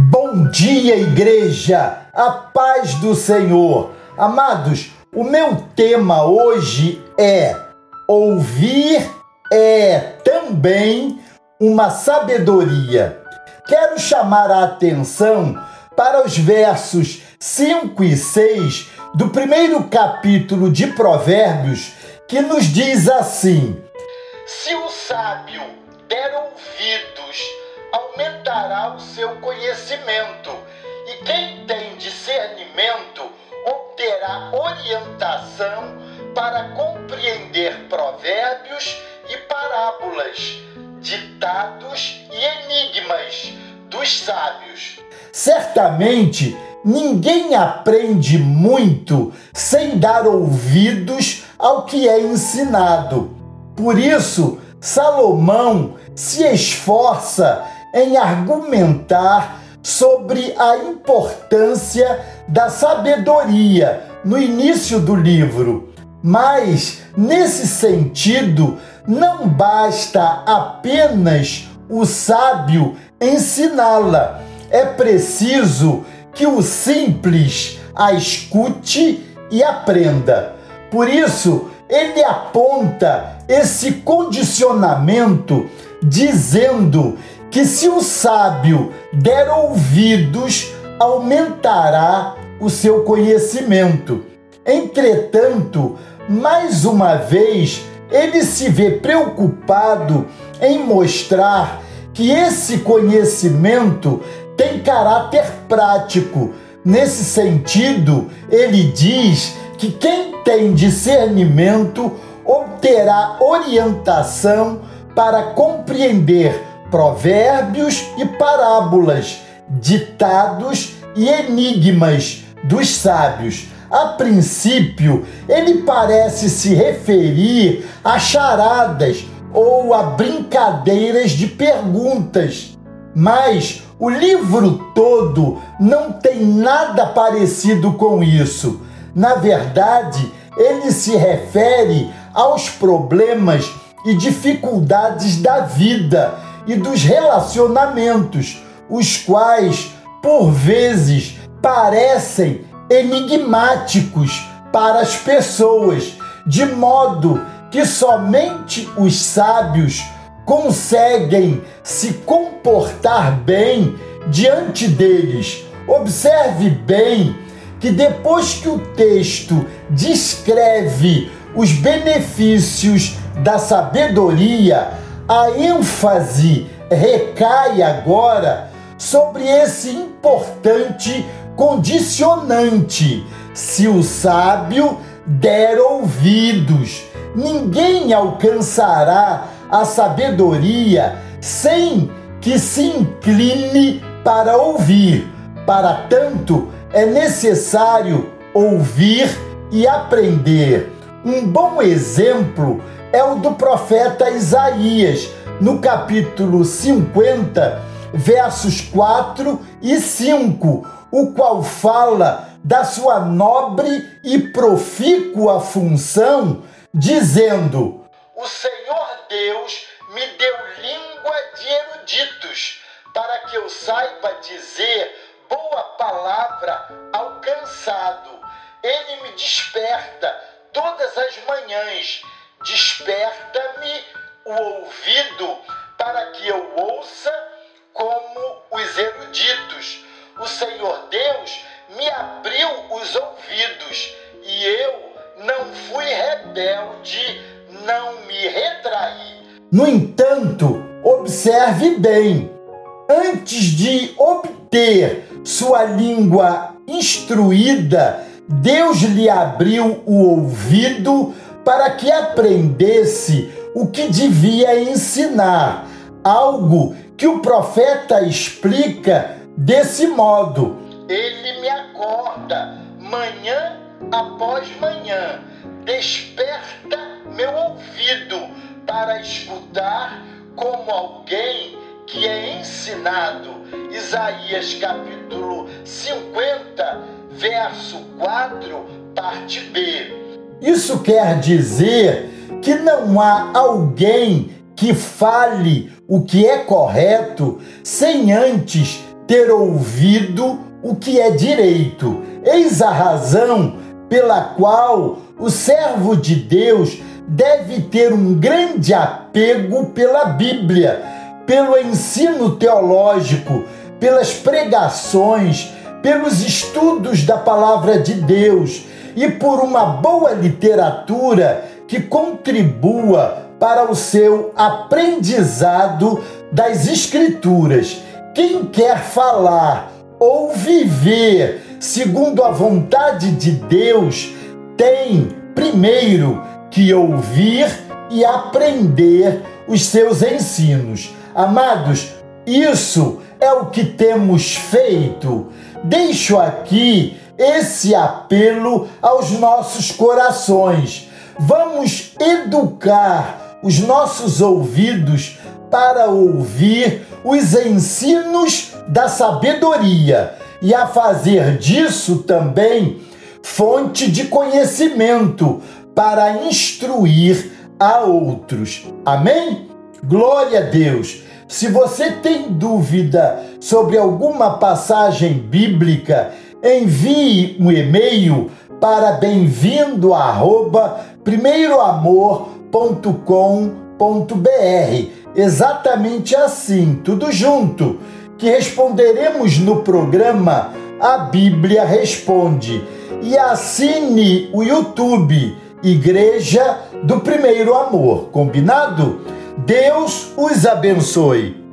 Bom dia, igreja! A paz do Senhor! Amados, o meu tema hoje é ouvir é também uma sabedoria. Quero chamar a atenção para os versos 5 e 6 do primeiro capítulo de Provérbios, que nos diz assim: Se o sábio der ouvidos, aumentará o seu conhecimento, e quem tem discernimento obterá orientação para compreender provérbios e parábolas, ditados e enigmas dos sábios. Certamente ninguém aprende muito sem dar ouvidos ao que é ensinado. Por isso, Salomão se esforça em argumentar sobre a importância da sabedoria no início do livro. Mas, nesse sentido, não basta apenas o sábio ensiná-la. É preciso que o simples a escute e aprenda. Por isso, ele aponta esse condicionamento dizendo que se o sábio der ouvidos, aumentará o seu conhecimento. Entretanto, mais uma vez, ele se vê preocupado em mostrar que esse conhecimento tem caráter prático. Nesse sentido, ele diz que quem tem discernimento obterá orientação para compreender provérbios e parábolas, ditados e enigmas dos sábios. A princípio, ele parece se referir a charadas ou a brincadeiras de perguntas, mas o livro todo não tem nada parecido com isso. Na verdade, ele se refere aos problemas e dificuldades da vida e dos relacionamentos, os quais, por vezes, parecem enigmáticos para as pessoas, de modo que somente os sábios conseguem se comportar bem diante deles. Observe bem que depois que o texto descreve os benefícios da sabedoria, a ênfase recai agora sobre esse importante condicionante. Se o sábio der ouvidos, ninguém alcançará a sabedoria sem que se incline para ouvir. Para tanto, é necessário ouvir e aprender. Um bom exemplo é o do profeta Isaías, no capítulo 50, versos 4 e 5, o qual fala da sua nobre e profícua função, dizendo: O Senhor Deus me deu língua de eruditos, para que eu saiba dizer boa palavra ao cansado. Ele me desperta todas as manhãs, desperta-me o ouvido para que eu ouça como os eruditos. O Senhor Deus me abriu os ouvidos e eu não fui rebelde, não me retraí. No entanto, observe bem: antes de obter sua língua instruída, Deus lhe abriu o ouvido para que aprendesse o que devia ensinar, algo que o profeta explica desse modo: Ele me acorda manhã após manhã, desperta meu ouvido para escutar como alguém que é ensinado. Isaías capítulo 50, verso 4, parte B. Isso quer dizer que não há alguém que fale o que é correto sem antes ter ouvido o que é direito. Eis a razão pela qual o servo de Deus deve ter um grande apego pela Bíblia, pelo ensino teológico, pelas pregações, pelos estudos da palavra de Deus e por uma boa literatura que contribua para o seu aprendizado das Escrituras. Quem quer falar ou viver segundo a vontade de Deus tem, primeiro, que ouvir e aprender os seus ensinos. Amados, isso é o que temos feito. Deixo aqui esse apelo aos nossos corações. Vamos educar os nossos ouvidos para ouvir os ensinos da sabedoria e a fazer disso também fonte de conhecimento para instruir a outros. Amém? Glória a Deus! Se você tem dúvida sobre alguma passagem bíblica, envie um e-mail para bem-vindo primeiroamor.com.br. Exatamente assim, tudo junto, que responderemos no programa A Bíblia Responde. E assine o YouTube Igreja do Primeiro Amor, combinado? Deus os abençoe.